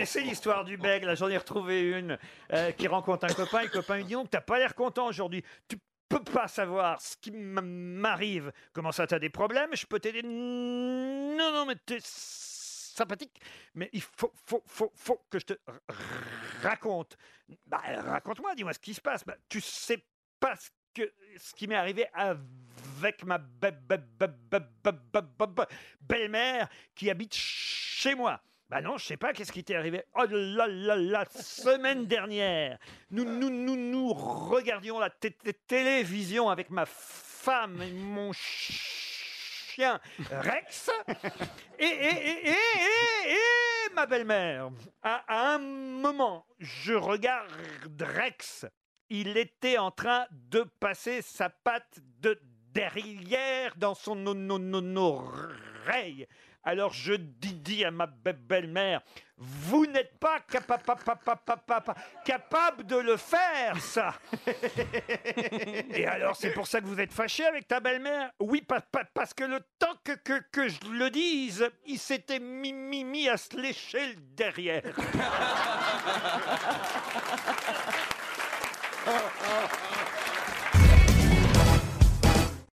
connaissez l'histoire du bègle là, J'en ai retrouvé une euh, qui rencontre un copain. Et le copain lui dit Donc, t'as pas l'air content aujourd'hui. Tu peux pas savoir ce qui m'arrive. Comment ça, t'as des problèmes? Je peux t'aider Non, non, mais t'es sympathique. Mais il faut, faut, faut, faut que je te raconte. Bah, raconte-moi, dis-moi ce qui se passe. Bah, tu sais pas ce que ce qui m'est arrivé avec ma belle-mère qui habite chez moi. Bah non, je sais pas qu'est-ce qui t'est arrivé. Oh là là la semaine dernière, nous nous nous nous regardions la té- té- télévision avec ma femme et mon chien Rex et, et, et, et, et- et ma belle-mère. À, à un moment, je regarde Rex. Il était en train de passer sa patte de derrière dans son no- no- no- no- oreille. Alors je dis, dis à ma be- belle-mère, vous n'êtes pas capa- pa- pa- pa- pa- pa- pa- capable de le faire, ça. Et alors c'est pour ça que vous êtes fâché avec ta belle-mère? Oui, pa- pa- parce que le temps que, que, que je le dise, il s'était mis, mis, mis à se lécher le derrière.